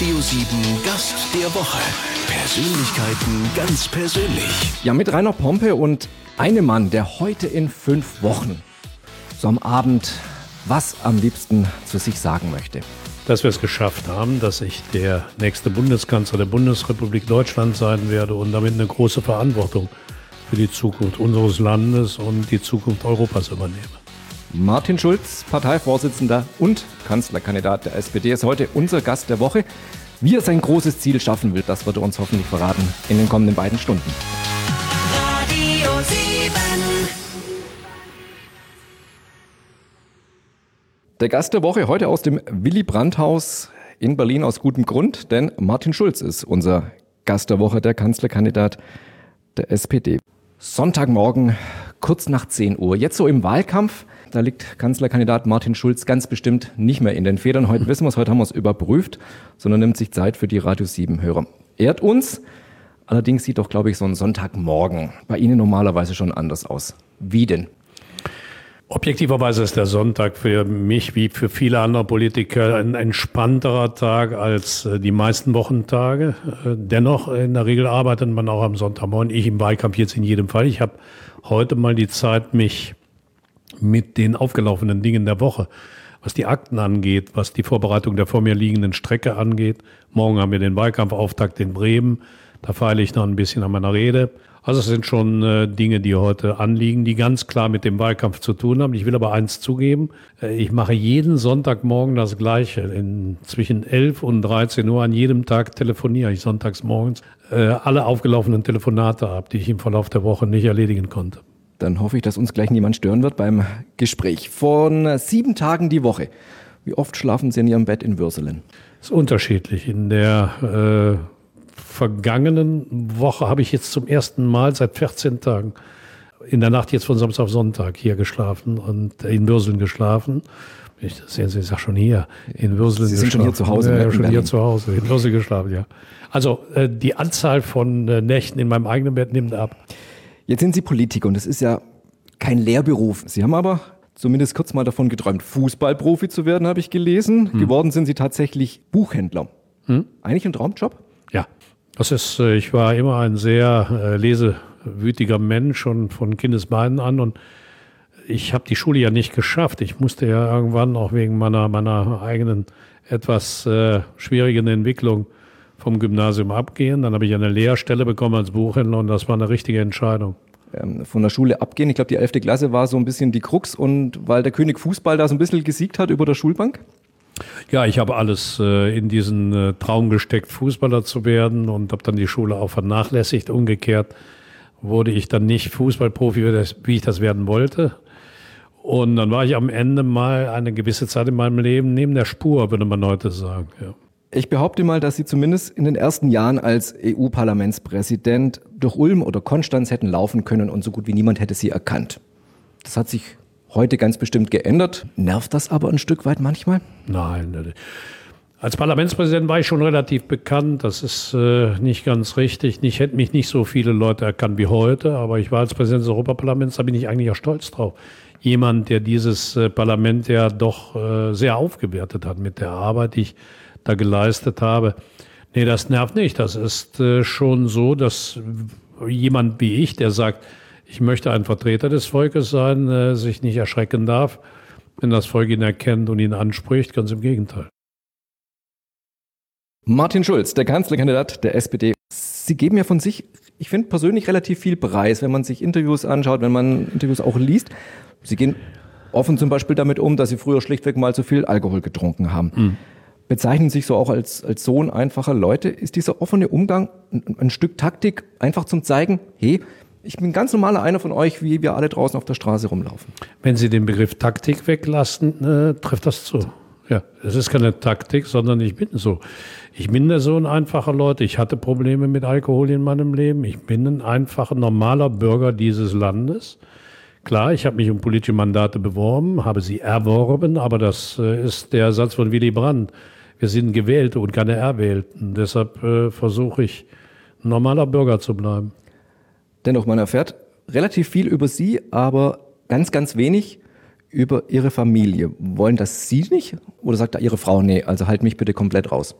Radio 7 Gast der Woche. Persönlichkeiten ganz persönlich. Ja, mit Rainer Pompe und einem Mann, der heute in fünf Wochen so am Abend was am liebsten zu sich sagen möchte. Dass wir es geschafft haben, dass ich der nächste Bundeskanzler der Bundesrepublik Deutschland sein werde und damit eine große Verantwortung für die Zukunft unseres Landes und die Zukunft Europas übernehme. Martin Schulz, Parteivorsitzender und Kanzlerkandidat der SPD, ist heute unser Gast der Woche. Wie er sein großes Ziel schaffen will, das wird er uns hoffentlich verraten in den kommenden beiden Stunden. Radio 7. Der Gast der Woche heute aus dem Willy Brandt-Haus in Berlin aus gutem Grund, denn Martin Schulz ist unser Gast der Woche, der Kanzlerkandidat der SPD. Sonntagmorgen, kurz nach 10 Uhr. Jetzt so im Wahlkampf, da liegt Kanzlerkandidat Martin Schulz ganz bestimmt nicht mehr in den Federn. Heute wissen wir es, heute haben wir es überprüft, sondern nimmt sich Zeit für die Radio 7 Hörer. Ehrt uns. Allerdings sieht doch, glaube ich, so ein Sonntagmorgen bei Ihnen normalerweise schon anders aus. Wie denn? Objektiverweise ist der Sonntag für mich wie für viele andere Politiker ein entspannterer Tag als äh, die meisten Wochentage. Äh, Dennoch, in der Regel arbeitet man auch am Sonntagmorgen. Ich im Wahlkampf jetzt in jedem Fall. Ich habe heute mal die Zeit, mich mit den aufgelaufenen Dingen der Woche, was die Akten angeht, was die Vorbereitung der vor mir liegenden Strecke angeht. Morgen haben wir den Wahlkampfauftakt in Bremen. Da feile ich noch ein bisschen an meiner Rede. Also es sind schon äh, Dinge, die heute anliegen, die ganz klar mit dem Wahlkampf zu tun haben. Ich will aber eins zugeben, äh, ich mache jeden Sonntagmorgen das Gleiche. In, zwischen 11 und 13 Uhr an jedem Tag telefoniere ich sonntags morgens äh, alle aufgelaufenen Telefonate ab, die ich im Verlauf der Woche nicht erledigen konnte. Dann hoffe ich, dass uns gleich niemand stören wird beim Gespräch. Von sieben Tagen die Woche. Wie oft schlafen Sie in Ihrem Bett in Würselen? Das ist unterschiedlich. In der äh, vergangenen Woche habe ich jetzt zum ersten Mal seit 14 Tagen in der Nacht jetzt von Samstag auf Sonntag hier geschlafen und in Würseln geschlafen. Ich sehen Sie, ich sag schon hier, in Würseln Sie sind geschlafen. schon hier zu Hause, Ja, schon hier zu Hause, in Würseln geschlafen, ja. Also äh, die Anzahl von äh, Nächten in meinem eigenen Bett nimmt ab. Jetzt sind Sie Politiker und das ist ja kein Lehrberuf. Sie haben aber zumindest kurz mal davon geträumt, Fußballprofi zu werden, habe ich gelesen. Geworden sind Sie tatsächlich Buchhändler. Eigentlich ein Traumjob? Ja, das ist, äh, ich war immer ein sehr äh, lesewütiger Mensch schon von Kindesbeinen an und ich habe die Schule ja nicht geschafft. Ich musste ja irgendwann auch wegen meiner, meiner eigenen etwas äh, schwierigen Entwicklung vom Gymnasium abgehen. Dann habe ich eine Lehrstelle bekommen als Buchhändler und das war eine richtige Entscheidung. Ähm, von der Schule abgehen. Ich glaube, die 11. Klasse war so ein bisschen die Krux und weil der König Fußball da so ein bisschen gesiegt hat über der Schulbank. Ja, ich habe alles äh, in diesen äh, Traum gesteckt, Fußballer zu werden und habe dann die Schule auch vernachlässigt. Umgekehrt wurde ich dann nicht Fußballprofi, wie ich das werden wollte. Und dann war ich am Ende mal eine gewisse Zeit in meinem Leben neben der Spur, würde man heute sagen. Ja. Ich behaupte mal, dass Sie zumindest in den ersten Jahren als EU-Parlamentspräsident durch Ulm oder Konstanz hätten laufen können und so gut wie niemand hätte Sie erkannt. Das hat sich heute ganz bestimmt geändert. Nervt das aber ein Stück weit manchmal? Nein. Als Parlamentspräsident war ich schon relativ bekannt. Das ist äh, nicht ganz richtig. Ich hätten mich nicht so viele Leute erkannt wie heute, aber ich war als Präsident des Europaparlaments, da bin ich eigentlich auch stolz drauf. Jemand, der dieses äh, Parlament ja doch äh, sehr aufgewertet hat mit der Arbeit, die ich da geleistet habe. Nee, das nervt nicht. Das ist äh, schon so, dass jemand wie ich, der sagt, ich möchte ein Vertreter des Volkes sein, äh, sich nicht erschrecken darf, wenn das Volk ihn erkennt und ihn anspricht. Ganz im Gegenteil. Martin Schulz, der Kanzlerkandidat der SPD. Sie geben ja von sich, ich finde persönlich relativ viel Preis, wenn man sich Interviews anschaut, wenn man Interviews auch liest. Sie gehen offen zum Beispiel damit um, dass Sie früher schlichtweg mal zu viel Alkohol getrunken haben. Bezeichnen sich so auch als, als Sohn einfacher Leute. Ist dieser offene Umgang ein, ein Stück Taktik, einfach zum zeigen, hey, ich bin ganz normaler einer von euch, wie wir alle draußen auf der Straße rumlaufen. Wenn Sie den Begriff Taktik weglassen, äh, trifft das zu. Ja, es ist keine Taktik, sondern ich bin so. Ich bin der Sohn einfacher Leute. Ich hatte Probleme mit Alkohol in meinem Leben. Ich bin ein einfacher, normaler Bürger dieses Landes. Klar, ich habe mich um politische Mandate beworben, habe sie erworben, aber das äh, ist der Satz von Willy Brandt. Wir sind Gewählte und keine Erwählten. Deshalb äh, versuche ich, ein normaler Bürger zu bleiben. Dennoch, man erfährt relativ viel über Sie, aber ganz, ganz wenig über Ihre Familie. Wollen das Sie nicht? Oder sagt da Ihre Frau, nee, also halt mich bitte komplett raus?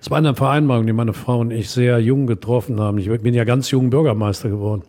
Es war eine Vereinbarung, die meine Frau und ich sehr jung getroffen haben. Ich bin ja ganz jung Bürgermeister geworden.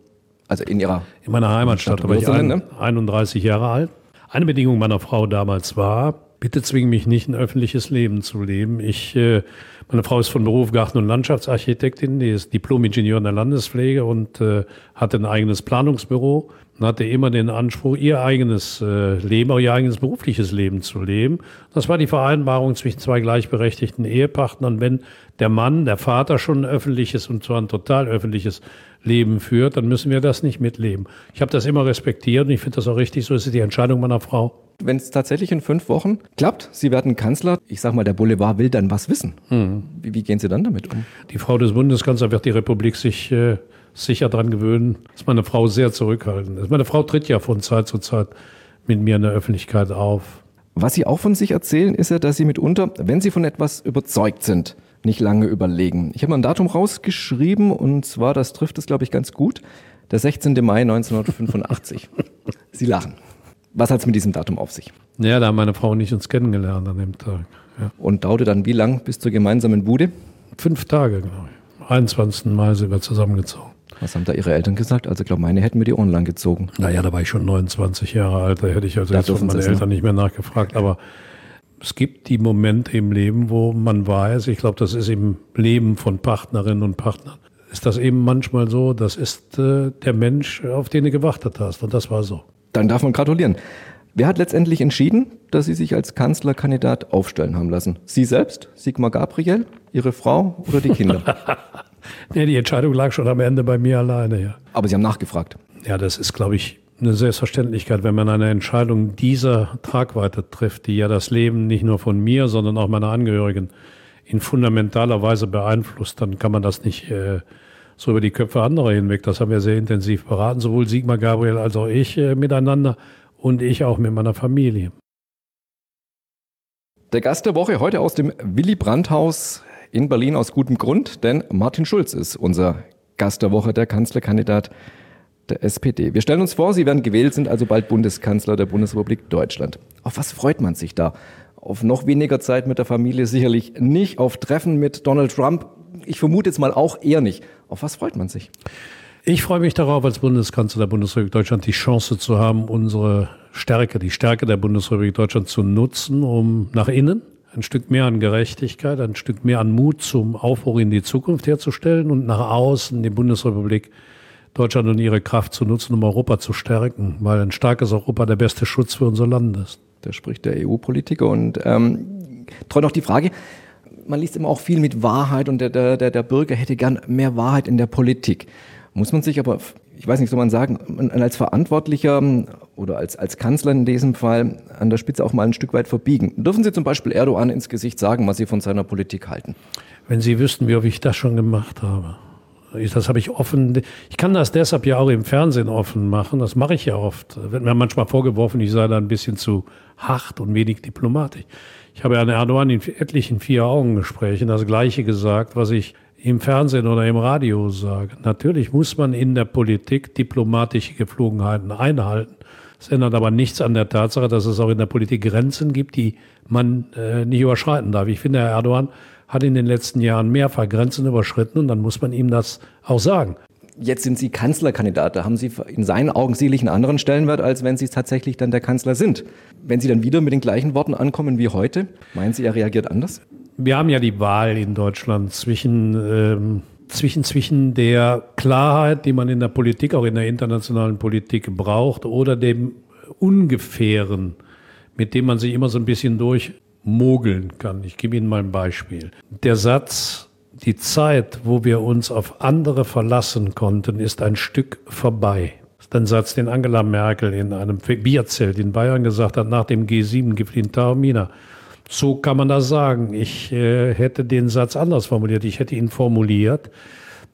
Also in Ihrer In meiner Heimatstadt, war ich ein, ne? 31 Jahre alt. Eine Bedingung meiner Frau damals war, bitte zwing mich nicht, ein öffentliches Leben zu leben. Ich, äh, meine Frau ist von Beruf Garten- und Landschaftsarchitektin, die ist Diplom-Ingenieur in der Landespflege und äh, hatte ein eigenes Planungsbüro und hatte immer den Anspruch, ihr eigenes äh, Leben, auch ihr eigenes berufliches Leben zu leben. Das war die Vereinbarung zwischen zwei gleichberechtigten Ehepartnern. Wenn der Mann, der Vater schon ein öffentliches und zwar ein total öffentliches Leben führt, dann müssen wir das nicht mitleben. Ich habe das immer respektiert und ich finde das auch richtig. So ist es die Entscheidung meiner Frau. Wenn es tatsächlich in fünf Wochen klappt, Sie werden Kanzler, ich sag mal, der Boulevard will dann was wissen. Wie, wie gehen Sie dann damit um? Die Frau des Bundeskanzlers wird die Republik sich äh, sicher daran gewöhnen, dass meine Frau sehr zurückhaltend ist. Meine Frau tritt ja von Zeit zu Zeit mit mir in der Öffentlichkeit auf. Was Sie auch von sich erzählen, ist ja, dass Sie mitunter, wenn Sie von etwas überzeugt sind, nicht lange überlegen. Ich habe mal ein Datum rausgeschrieben und zwar, das trifft es, glaube ich, ganz gut, der 16. Mai 1985. Sie lachen. Was hat es mit diesem Datum auf sich? Ja, da haben meine Frau und ich uns kennengelernt an dem Tag. Ja. Und dauerte dann wie lang bis zur gemeinsamen Bude? Fünf Tage, glaube ich. 21. Mai sind wir zusammengezogen. Was haben da Ihre Eltern gesagt? Also ich glaube, meine hätten mir die Ohren lang gezogen. Naja, da war ich schon 29 Jahre alt, da hätte ich also Da jetzt von meinen ne? Eltern nicht mehr nachgefragt. Aber es gibt die Momente im Leben, wo man weiß, ich glaube, das ist im Leben von Partnerinnen und Partnern, ist das eben manchmal so, das ist äh, der Mensch, auf den du gewartet hast. Und das war so. Dann darf man gratulieren. Wer hat letztendlich entschieden, dass Sie sich als Kanzlerkandidat aufstellen haben lassen? Sie selbst, Sigmar Gabriel, Ihre Frau oder die Kinder? Nee, die Entscheidung lag schon am Ende bei mir alleine, ja. Aber Sie haben nachgefragt. Ja, das ist, glaube ich, eine Selbstverständlichkeit, wenn man eine Entscheidung dieser Tragweite trifft, die ja das Leben nicht nur von mir, sondern auch meiner Angehörigen in fundamentaler Weise beeinflusst, dann kann man das nicht äh, so über die Köpfe anderer hinweg. Das haben wir sehr intensiv beraten, sowohl Sigmar Gabriel als auch ich äh, miteinander und ich auch mit meiner Familie. Der Gast der Woche heute aus dem Willy Brandt-Haus in Berlin aus gutem Grund, denn Martin Schulz ist unser Gast der Woche, der Kanzlerkandidat der SPD. Wir stellen uns vor, Sie werden gewählt, sind also bald Bundeskanzler der Bundesrepublik Deutschland. Auf was freut man sich da? Auf noch weniger Zeit mit der Familie sicherlich nicht, auf Treffen mit Donald Trump. Ich vermute jetzt mal auch eher nicht. Auf was freut man sich? Ich freue mich darauf, als Bundeskanzler der Bundesrepublik Deutschland die Chance zu haben, unsere Stärke, die Stärke der Bundesrepublik Deutschland zu nutzen, um nach innen ein Stück mehr an Gerechtigkeit, ein Stück mehr an Mut zum Aufbruch in die Zukunft herzustellen und nach außen die Bundesrepublik Deutschland und ihre Kraft zu nutzen, um Europa zu stärken, weil ein starkes Europa der beste Schutz für unser Land ist. Da spricht der EU-Politiker und ähm, treu noch die Frage, man liest immer auch viel mit Wahrheit und der, der, der der Bürger hätte gern mehr Wahrheit in der Politik. Muss man sich aber, ich weiß nicht, soll man sagen, als Verantwortlicher oder als, als Kanzler in diesem Fall an der Spitze auch mal ein Stück weit verbiegen. Dürfen Sie zum Beispiel Erdogan ins Gesicht sagen, was Sie von seiner Politik halten? Wenn Sie wüssten, wie oft ich das schon gemacht habe. Das habe ich offen. Ich kann das deshalb ja auch im Fernsehen offen machen. Das mache ich ja oft. Wird mir manchmal vorgeworfen, ich sei da ein bisschen zu hart und wenig diplomatisch. Ich habe Herrn Erdogan in etlichen Vier-Augen-Gesprächen das Gleiche gesagt, was ich im Fernsehen oder im Radio sage. Natürlich muss man in der Politik diplomatische Gepflogenheiten einhalten. Das ändert aber nichts an der Tatsache, dass es auch in der Politik Grenzen gibt, die man äh, nicht überschreiten darf. Ich finde, Herr Erdogan hat in den letzten Jahren mehrfach Grenzen überschritten und dann muss man ihm das auch sagen. Jetzt sind Sie Kanzlerkandidat. Da haben Sie in seinen Augen sicherlich einen anderen Stellenwert, als wenn Sie tatsächlich dann der Kanzler sind. Wenn Sie dann wieder mit den gleichen Worten ankommen wie heute, meinen Sie, er reagiert anders? Wir haben ja die Wahl in Deutschland zwischen, ähm, zwischen, zwischen der Klarheit, die man in der Politik, auch in der internationalen Politik braucht, oder dem Ungefähren, mit dem man sich immer so ein bisschen durchmogeln kann. Ich gebe Ihnen mal ein Beispiel. Der Satz, die Zeit, wo wir uns auf andere verlassen konnten, ist ein Stück vorbei. Das ist ein Satz, den Angela Merkel in einem Bierzelt in Bayern gesagt hat, nach dem G7-Gipfel in Taormina. So kann man das sagen. Ich äh, hätte den Satz anders formuliert. Ich hätte ihn formuliert.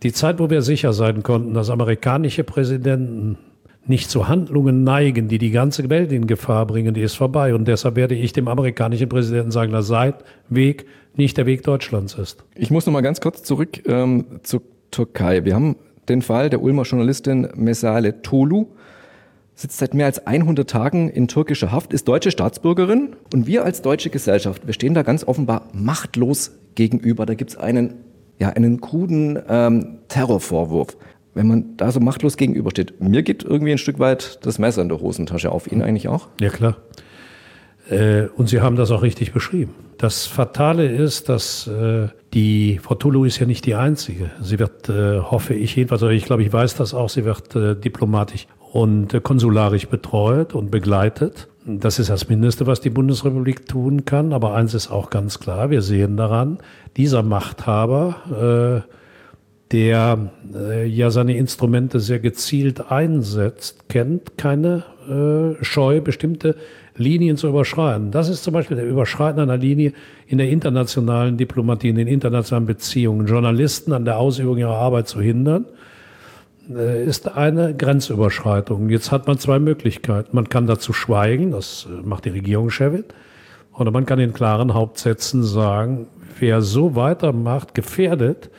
Die Zeit, wo wir sicher sein konnten, dass amerikanische Präsidenten nicht zu Handlungen neigen, die die ganze Welt in Gefahr bringen, die ist vorbei. Und deshalb werde ich dem amerikanischen Präsidenten sagen, dass sein Weg nicht der Weg Deutschlands ist. Ich muss noch mal ganz kurz zurück ähm, zur Türkei. Wir haben den Fall der Ulmer Journalistin Mesale Tolu. Sitzt seit mehr als 100 Tagen in türkischer Haft, ist deutsche Staatsbürgerin und wir als deutsche Gesellschaft, wir stehen da ganz offenbar machtlos gegenüber. Da gibt es einen, ja, einen kruden ähm, Terrorvorwurf. Wenn man da so machtlos gegenübersteht, mir geht irgendwie ein Stück weit das Messer in der Hosentasche auf. Ihnen eigentlich auch? Ja, klar. Äh, und Sie haben das auch richtig beschrieben. Das Fatale ist, dass äh, die Frau Tulu ist ja nicht die Einzige. Sie wird, äh, hoffe ich jedenfalls, oder ich glaube, ich weiß das auch, sie wird äh, diplomatisch und konsularisch betreut und begleitet. Das ist das Mindeste, was die Bundesrepublik tun kann. Aber eins ist auch ganz klar, wir sehen daran, dieser Machthaber, äh, der äh, ja seine Instrumente sehr gezielt einsetzt, kennt keine äh, Scheu, bestimmte Linien zu überschreiten. Das ist zum Beispiel der Überschreiten einer Linie in der internationalen Diplomatie, in den internationalen Beziehungen, Journalisten an der Ausübung ihrer Arbeit zu hindern, ist eine Grenzüberschreitung. Jetzt hat man zwei Möglichkeiten. Man kann dazu schweigen, das äh, macht die Regierungschefin, oder man kann in klaren Hauptsätzen sagen, wer so weitermacht, gefährdet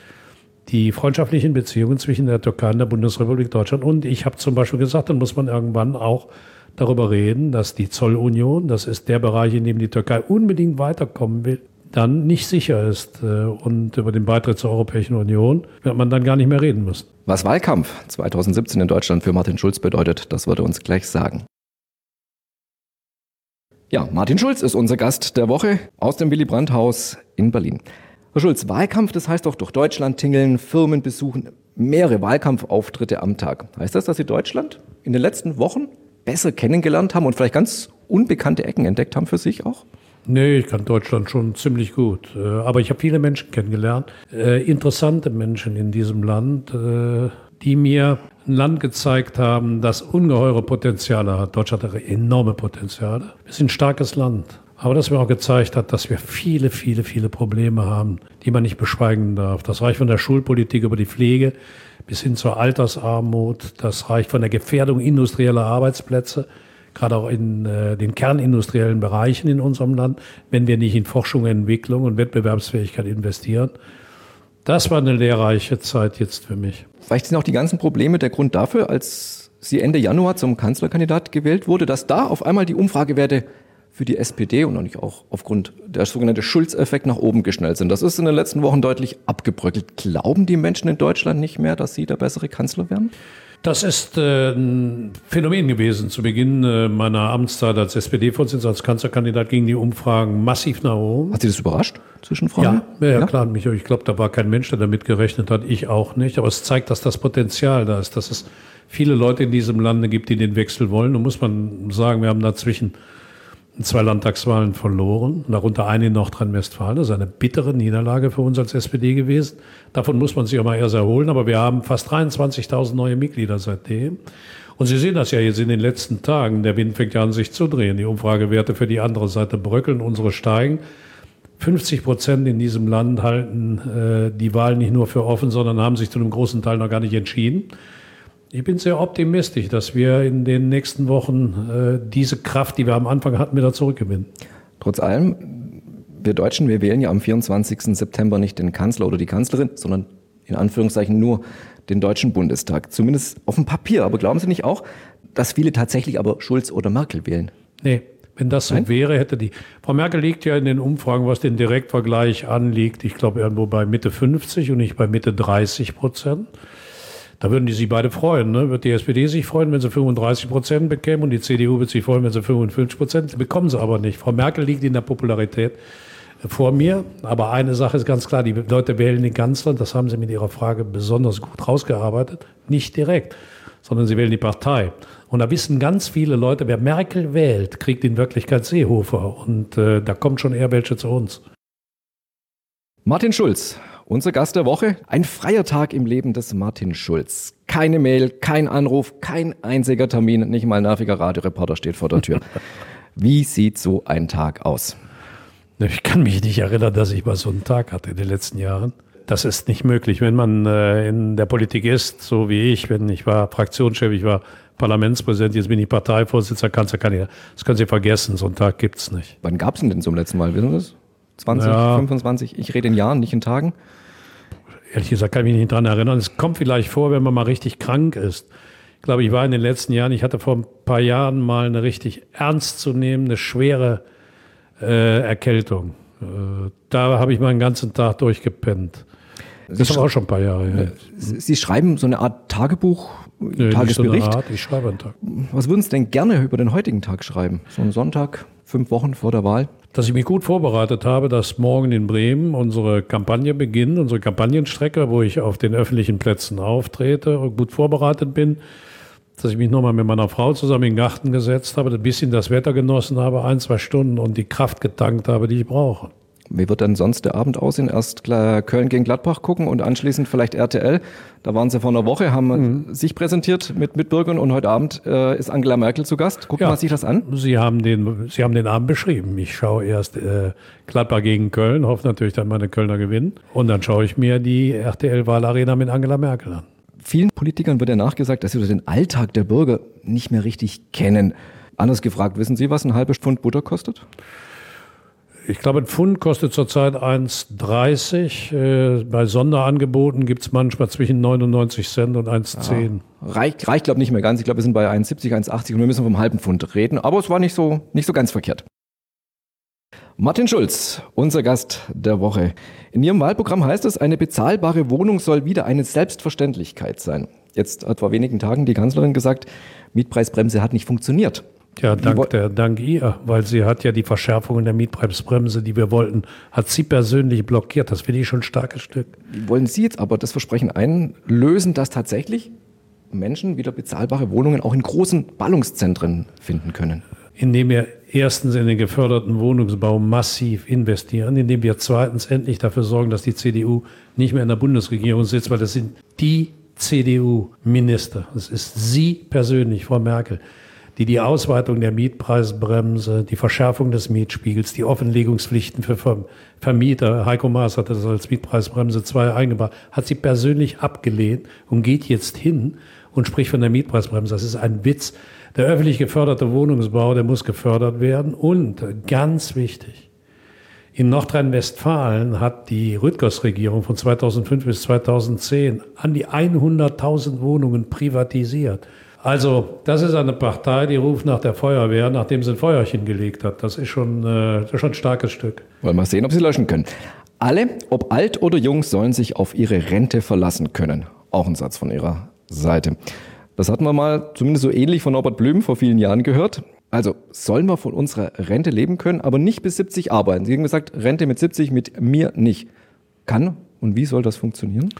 die freundschaftlichen Beziehungen zwischen der Türkei und der Bundesrepublik Deutschland. Und ich habe zum Beispiel gesagt, dann muss man irgendwann auch darüber reden, dass die Zollunion, das ist der Bereich, in dem die Türkei unbedingt weiterkommen will, dann nicht sicher ist. Äh, Und über den Beitritt zur Europäischen Union wird man dann gar nicht mehr reden müssen. Was Wahlkampf 2017 in Deutschland für Martin Schulz bedeutet, das wird er uns gleich sagen. Ja, Martin Schulz ist unser Gast der Woche aus dem Willy Brandt Haus in Berlin. Herr Schulz, Wahlkampf, das heißt doch durch Deutschland tingeln, Firmen besuchen, mehrere Wahlkampfauftritte am Tag. Heißt das, dass Sie Deutschland in den letzten Wochen besser kennengelernt haben und vielleicht ganz unbekannte Ecken entdeckt haben für sich auch? Nee, ich kann Deutschland schon ziemlich gut. Äh, Aber ich habe viele Menschen kennengelernt, äh, interessante Menschen in diesem Land, äh, die mir ein Land gezeigt haben, das ungeheure Potenziale hat. Deutschland hat enorme Potenziale. Wir sind ein starkes Land. Aber das mir auch gezeigt hat, dass wir viele, viele, viele Probleme haben, die man nicht beschweigen darf. Das reicht von der Schulpolitik über die Pflege bis hin zur Altersarmut. Das reicht von der Gefährdung industrieller Arbeitsplätze, gerade auch in äh, den kernindustriellen Bereichen in unserem Land, wenn wir nicht in Forschung, Entwicklung und Wettbewerbsfähigkeit investieren. Das war eine lehrreiche Zeit jetzt für mich. Vielleicht sind auch die ganzen Probleme der Grund dafür, als Sie Ende Januar zum Kanzlerkandidat gewählt wurde, dass da auf einmal die Umfragewerte für die SPD und natürlich auch aufgrund der sogenannte Schulz-Effekt nach oben geschnellt sind. Das ist in den letzten Wochen deutlich abgebröckelt. Glauben die Menschen in Deutschland nicht mehr, dass Sie der bessere Kanzler werden? Das ist äh, ein Phänomen gewesen. Zu Beginn äh, meiner Amtszeit als SPD-Vorsitzender, als Kanzlerkandidat gingen die Umfragen massiv nach oben. Hat Sie das überrascht? Zwischenfrage? Ja, ja, ja, klar, mich. Ich glaube, da war kein Mensch, der damit gerechnet hat. Ich auch nicht. Aber es zeigt, dass das Potenzial da ist, dass es viele Leute in diesem Lande gibt, die den Wechsel wollen. Und muss man sagen, wir haben dazwischen zwei Landtagswahlen verloren, darunter eine in Nordrhein-Westfalen. Das ist eine bittere Niederlage für uns als SPD gewesen. Davon muss man sich auch mal erst erholen, aber wir haben fast 23.000 neue Mitglieder seitdem. Und Sie sehen das ja jetzt in den letzten Tagen. Der Wind fängt ja an, sich zu drehen. Die Umfragewerte für die andere Seite bröckeln, unsere steigen. 50 Prozent in diesem Land halten äh, die Wahl nicht nur für offen, sondern haben sich zu einem großen Teil noch gar nicht entschieden. Ich bin sehr optimistisch, dass wir in den nächsten Wochen äh, diese Kraft, die wir am Anfang hatten, wieder zurückgewinnen. Trotz allem, wir Deutschen, wir wählen ja am 24. September nicht den Kanzler oder die Kanzlerin, sondern in Anführungszeichen nur den Deutschen Bundestag. Zumindest auf dem Papier. Aber glauben Sie nicht auch, dass viele tatsächlich aber Schulz oder Merkel wählen? Nee, wenn das so Nein? wäre, hätte die. Frau Merkel liegt ja in den Umfragen, was den Direktvergleich anliegt, ich glaube irgendwo bei Mitte 50 und nicht bei Mitte 30 Prozent. Da würden die sich beide freuen. Ne? Wird die SPD sich freuen, wenn sie 35 Prozent bekämen und die CDU wird sich freuen, wenn sie 55 Prozent bekommen sie aber nicht. Frau Merkel liegt in der Popularität vor mir. Aber eine Sache ist ganz klar, die Leute wählen den Kanzler, das haben sie mit ihrer Frage besonders gut rausgearbeitet, nicht direkt, sondern sie wählen die Partei. Und da wissen ganz viele Leute, wer Merkel wählt, kriegt in Wirklichkeit Seehofer. Und äh, da kommt schon eher welche zu uns. Martin Schulz, unser Gast der Woche. Ein freier Tag im Leben des Martin Schulz. Keine Mail, kein Anruf, kein einziger Termin, nicht mal ein nerviger Radioreporter steht vor der Tür. Wie sieht so ein Tag aus? Ich kann mich nicht erinnern, dass ich mal so einen Tag hatte in den letzten Jahren. Das ist nicht möglich. Wenn man äh, in der Politik ist, so wie ich, wenn ich war Fraktionschef, ich war Parlamentspräsident, jetzt bin ich Parteivorsitzender, Kanzlerkandidat. Das können Sie vergessen, so einen Tag gibt's nicht. Wann gab es denn zum letzten Mal? Wissen Sie das? 20, Ja. 25? Ich rede in Jahren, nicht in Tagen. Ehrlich gesagt kann ich mich nicht dran erinnern. Es kommt vielleicht vor, wenn man mal richtig krank ist. Ich glaube, ich war in den letzten Jahren, ich hatte vor ein paar Jahren mal eine richtig ernstzunehmende, schwere äh, Erkältung. Äh, da habe ich meinen ganzen Tag durchgepennt. Das ist auch schon ein paar Jahre her. Sie schreiben so eine Art Tagebuch, Nee, nicht so eine Tagesbericht. Art, ich schreibe einen Tag. Was würden Sie denn gerne über den heutigen Tag schreiben? So einen Sonntag, fünf Wochen vor der Wahl? Dass ich mich gut vorbereitet habe, dass morgen in Bremen unsere Kampagne beginnt, unsere Kampagnenstrecke, wo ich auf den öffentlichen Plätzen auftrete, und gut vorbereitet bin. Dass ich mich nochmal mit meiner Frau zusammen in den Garten gesetzt habe, ein bisschen das Wetter genossen habe, ein, zwei Stunden und die Kraft getankt habe, die ich brauche. Wie wird dann sonst der Abend aussehen? Erst Köln gegen Gladbach gucken und anschließend vielleicht RTL. Da waren Sie vor einer Woche, haben sich präsentiert mit Mitbürgern und heute Abend äh, ist Angela Merkel zu Gast. Gucken Ja. wir sich das an. Sie haben den, Sie haben den Abend beschrieben. Ich schaue erst äh, Gladbach gegen Köln, hoffe natürlich, dass meine Kölner gewinnen. Und dann schaue ich mir die RTL-Wahlarena mit Angela Merkel an. Vielen Politikern wird ja nachgesagt, dass sie den Alltag der Bürger nicht mehr richtig kennen. Anders gefragt, wissen Sie, was ein halbes Pfund Butter kostet? Ich glaube, ein Pfund kostet zurzeit 1,30. Äh, bei Sonderangeboten gibt es manchmal zwischen 99 Cent und 1,10. Reicht, reicht glaube nicht mehr ganz. Ich glaube, wir sind bei 1,70, 1,80 und wir müssen vom halben Pfund reden. Aber es war nicht so, nicht so ganz verkehrt. Martin Schulz, unser Gast der Woche. In Ihrem Wahlprogramm heißt es, eine bezahlbare Wohnung soll wieder eine Selbstverständlichkeit sein. Jetzt hat vor wenigen Tagen die Kanzlerin gesagt, Mietpreisbremse hat nicht funktioniert. Ja, dank, der, dank ihr, weil sie hat ja die Verschärfungen der Mietpreisbremse, die wir wollten, hat sie persönlich blockiert. Das finde ich schon ein starkes Stück. Wollen Sie jetzt aber das Versprechen einlösen, dass tatsächlich Menschen wieder bezahlbare Wohnungen auch in großen Ballungszentren finden können? Indem wir erstens in den geförderten Wohnungsbau massiv investieren, indem wir zweitens endlich dafür sorgen, dass die CDU nicht mehr in der Bundesregierung sitzt, weil das sind die CDU-Minister. Das ist sie persönlich, Frau Merkel, die die Ausweitung der Mietpreisbremse, die Verschärfung des Mietspiegels, die Offenlegungspflichten für Ver- Vermieter, Heiko Maas hat das als Mietpreisbremse 2 eingebracht, hat sie persönlich abgelehnt und geht jetzt hin und spricht von der Mietpreisbremse. Das ist ein Witz. Der öffentlich geförderte Wohnungsbau, der muss gefördert werden. Und äh, ganz wichtig, in Nordrhein-Westfalen hat die Rüttgers-Regierung von 2005 bis 2010 an die 100.000 Wohnungen privatisiert. Also, das ist eine Partei, die ruft nach der Feuerwehr, nachdem sie ein Feuerchen gelegt hat. Das ist schon, äh, schon ein starkes Stück. Wollen wir sehen, ob sie löschen können. Alle, ob alt oder jung, sollen sich auf ihre Rente verlassen können. Auch ein Satz von ihrer Seite. Das hatten wir mal zumindest so ähnlich von Norbert Blüm vor vielen Jahren gehört. Also sollen wir von unserer Rente leben können, aber nicht bis 70 arbeiten. Sie haben gesagt, Rente mit 70, mit mir nicht. Kann und wie soll das funktionieren?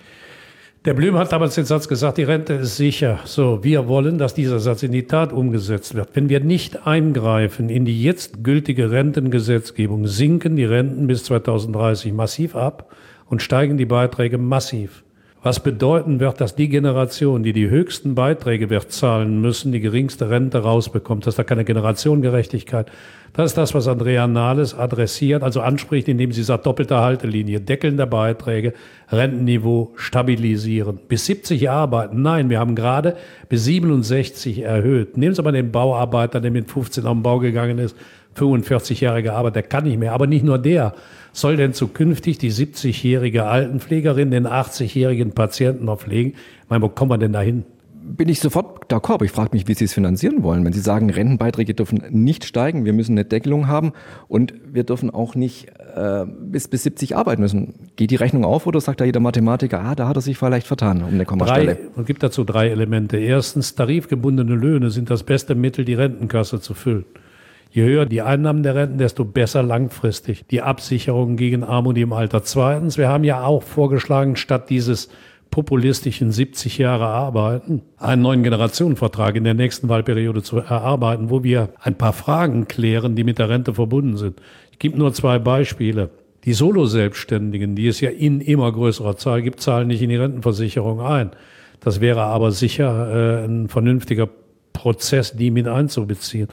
Der Blüm hat damals den Satz gesagt, die Rente ist sicher. So, wir wollen, dass dieser Satz in die Tat umgesetzt wird. Wenn wir nicht eingreifen in die jetzt gültige Rentengesetzgebung, sinken die Renten bis 2030 massiv ab und steigen die Beiträge massiv. Was bedeuten wird, dass die Generation, die die höchsten Beiträge wird zahlen müssen, die geringste Rente rausbekommt. Das ist da keine Generationengerechtigkeit. Das ist das, was Andrea Nahles adressiert, also anspricht, indem sie sagt, doppelte Haltelinie, Deckeln der Beiträge, Rentenniveau stabilisieren. Bis 70 arbeiten. Nein, wir haben gerade bis 67 erhöht. Nehmen Sie mal den Bauarbeiter, der mit 15 am Bau gegangen ist, 45-jährige Arbeit, der kann nicht mehr. Aber nicht nur der. Soll denn zukünftig die 70-jährige Altenpflegerin den 80-jährigen Patienten noch pflegen? Ich meine, wo kommen wir denn dahin? Bin ich sofort d'accord, aber ich frage mich, wie Sie es finanzieren wollen. Wenn Sie sagen, Rentenbeiträge dürfen nicht steigen, wir müssen eine Deckelung haben und wir dürfen auch nicht äh, bis, bis 70 arbeiten müssen. Geht die Rechnung auf oder sagt da jeder Mathematiker, ah, da hat er sich vielleicht vertan um eine Kommastelle? Und gibt dazu drei Elemente. Erstens, tarifgebundene Löhne sind das beste Mittel, die Rentenkasse zu füllen. Je höher die Einnahmen der Renten, desto besser langfristig die Absicherung gegen Armut im Alter. Zweitens, wir haben ja auch vorgeschlagen, statt dieses populistischen 70 Jahre Arbeiten, einen neuen Generationenvertrag in der nächsten Wahlperiode zu erarbeiten, wo wir ein paar Fragen klären, die mit der Rente verbunden sind. Ich gebe nur zwei Beispiele. Die Solo-Selbstständigen, die es ja in immer größerer Zahl gibt, zahlen nicht in die Rentenversicherung ein. Das wäre aber sicher äh, ein vernünftiger Prozess, die mit einzubeziehen.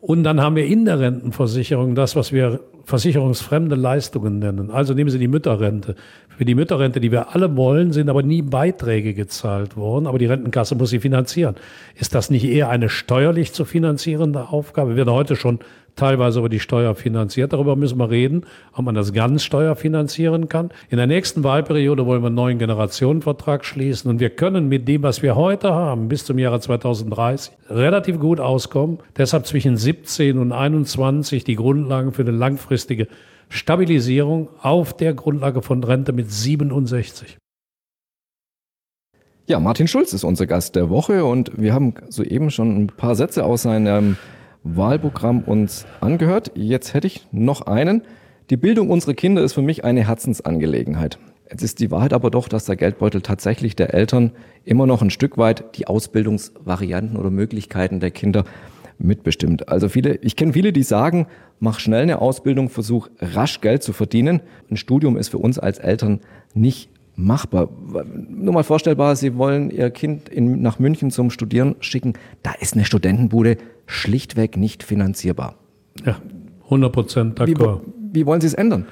Und dann haben wir in der Rentenversicherung das, was wir versicherungsfremde Leistungen nennen. Also nehmen Sie die Mütterrente. Für die Mütterrente, die wir alle wollen, sind aber nie Beiträge gezahlt worden, aber die Rentenkasse muss sie finanzieren. Ist das nicht eher eine steuerlich zu finanzierende Aufgabe? Wird heute schon teilweise über die Steuer finanziert. Darüber müssen wir reden, ob man das ganz steuerfinanzieren kann. In der nächsten Wahlperiode wollen wir einen neuen Generationenvertrag schließen und wir können mit dem, was wir heute haben, bis zum Jahre 2030 relativ gut auskommen. Deshalb zwischen 17 und 21 die Grundlagen für eine langfristige Stabilisierung auf der Grundlage von Rente mit 67. Ja, Martin Schulz ist unser Gast der Woche und wir haben soeben schon ein paar Sätze aus seinem Wahlprogramm uns angehört. Jetzt hätte ich noch einen. Die Bildung unserer Kinder ist für mich eine Herzensangelegenheit. Jetzt ist die Wahrheit aber doch, dass der Geldbeutel tatsächlich der Eltern immer noch ein Stück weit die Ausbildungsvarianten oder Möglichkeiten der Kinder mitbestimmt. Also viele, ich kenne viele, die sagen, mach schnell eine Ausbildung, versuch rasch Geld zu verdienen. Ein Studium ist für uns als Eltern nicht machbar. Nur mal vorstellbar, Sie wollen Ihr Kind in, nach München zum Studieren schicken. Da ist eine Studentenbude schlichtweg nicht finanzierbar. Ja, 100 Prozent Wie, d'accord. wie wollen Sie es ändern?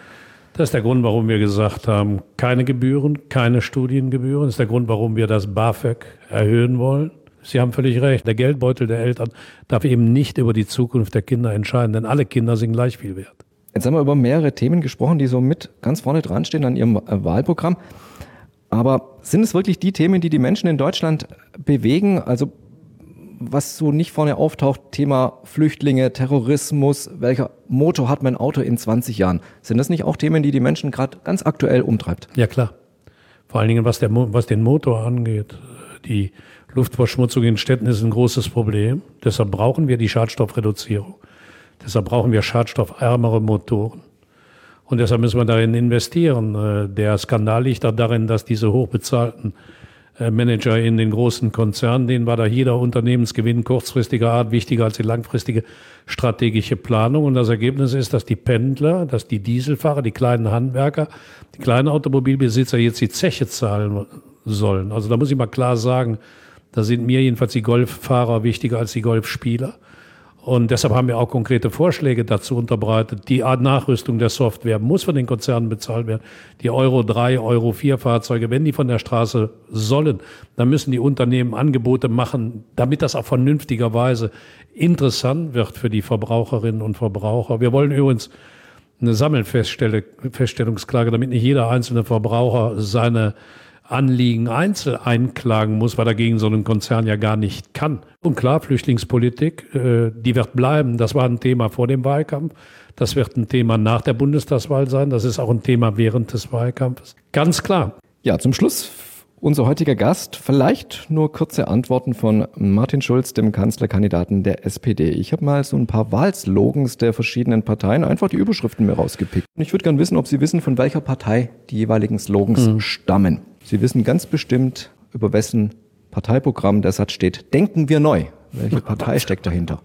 Das ist der Grund, warum wir gesagt haben, keine Gebühren, keine Studiengebühren. Das ist der Grund, warum wir das BAföG erhöhen wollen. Sie haben völlig recht. Der Geldbeutel der Eltern darf eben nicht über die Zukunft der Kinder entscheiden, denn alle Kinder sind gleich viel wert. Jetzt haben wir über mehrere Themen gesprochen, die so mit ganz vorne dran stehen an Ihrem Wahlprogramm. Aber sind es wirklich die Themen, die die Menschen in Deutschland bewegen? Also was so nicht vorne auftaucht, Thema Flüchtlinge, Terrorismus, welcher Motor hat mein Auto in 20 Jahren? Sind das nicht auch Themen, die die Menschen gerade ganz aktuell umtreibt? Ja, klar. Vor allen Dingen, was, der, was den Motor angeht. Die Luftverschmutzung in Städten ist ein großes Problem. Deshalb brauchen wir die Schadstoffreduzierung. Deshalb brauchen wir schadstoffärmere Motoren. Und deshalb müssen wir darin investieren. Äh, Der Skandal liegt auch darin, dass diese hochbezahlten äh, Manager in den großen Konzernen, denen war da jeder Unternehmensgewinn kurzfristiger Art wichtiger als die langfristige strategische Planung. Und das Ergebnis ist, dass die Pendler, dass die Dieselfahrer, die kleinen Handwerker, die kleinen Automobilbesitzer jetzt die Zeche zahlen sollen. Also da muss ich mal klar sagen, da sind mir jedenfalls die Golffahrer wichtiger als die Golfspieler. Und deshalb haben wir auch konkrete Vorschläge dazu unterbreitet. Die Art Nachrüstung der Software muss von den Konzernen bezahlt werden. Die Euro 3, Euro 4 Fahrzeuge, wenn die von der Straße sollen, dann müssen die Unternehmen Angebote machen, damit das auch vernünftigerweise interessant wird für die Verbraucherinnen und Verbraucher. Wir wollen übrigens eine Sammelfeststellungsklage, damit nicht jeder einzelne Verbraucher seine Anliegen einzeln einklagen muss, weil er gegen so einen Konzern ja gar nicht kann. Und klar, Flüchtlingspolitik, äh, die wird bleiben. Das war ein Thema vor dem Wahlkampf. Das wird ein Thema nach der Bundestagswahl sein. Das ist auch ein Thema während des Wahlkampfes. Ganz klar. Ja, zum Schluss unser heutiger Gast. Vielleicht nur kurze Antworten von Martin Schulz, dem Kanzlerkandidaten der SPD. Ich habe mal so ein paar Wahlslogans der verschiedenen Parteien, einfach die Überschriften mir rausgepickt. Und ich würde gerne wissen, ob Sie wissen, von welcher Partei die jeweiligen Slogans stammen. Sie wissen ganz bestimmt, über wessen Parteiprogramm der Satz steht. Denken wir neu. Welche Partei steckt dahinter?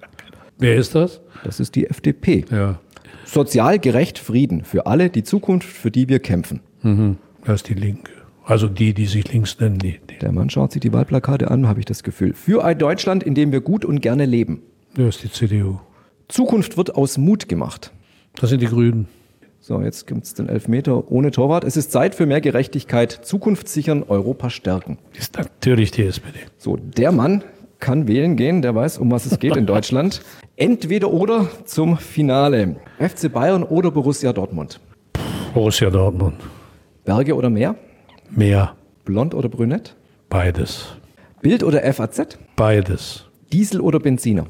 Wer ist das? Das ist die FDP. Ja, Sozial gerecht Frieden für alle, die Zukunft, für die wir kämpfen. das ist die Linke. Also die, die sich links nennen. Die, die. Der Mann schaut sich die Wahlplakate an, habe ich das Gefühl. Für ein Deutschland, in dem wir gut und gerne leben. Das ist die CDU. Zukunft wird aus Mut gemacht. Das sind die Grünen. So, jetzt gibt es den Elfmeter ohne Torwart. Es ist Zeit für mehr Gerechtigkeit. Zukunft sichern, Europa stärken. Das ist natürlich die SPD. So, der Mann kann wählen gehen, der weiß, um was es geht in Deutschland. Entweder oder zum Finale. FC Bayern oder Borussia Dortmund. Borussia Dortmund. Berge oder Meer? Mehr. Blond oder brünett? Beides. Bild oder FAZ? Beides. Diesel oder Benziner?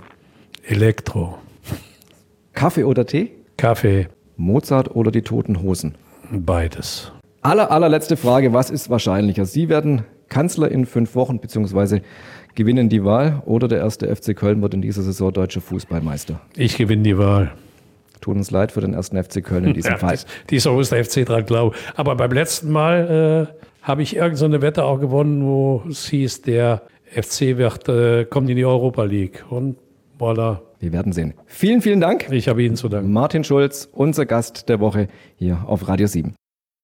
Elektro. Kaffee oder Tee? Kaffee. Mozart oder die Toten Hosen? Beides. Aller, allerletzte Frage, was ist wahrscheinlicher? Sie werden Kanzler in fünf Wochen, beziehungsweise gewinnen die Wahl oder der erste FC Köln wird in dieser Saison deutscher Fußballmeister. Ich gewinne die Wahl. Tut uns leid für den ersten FC Köln in diesem Ja, Fall. dies- Diesmal muss der FC dran glauben. Aber beim letzten Mal äh, habe ich irgendeine so Wette auch gewonnen, wo es hieß, der FC wird, äh, kommt in die Europa League. Und voilà, Wir werden sehen. Vielen, vielen Dank. ich habe Ihnen zu danken. Martin Schulz, unser Gast der Woche hier auf Radio 7.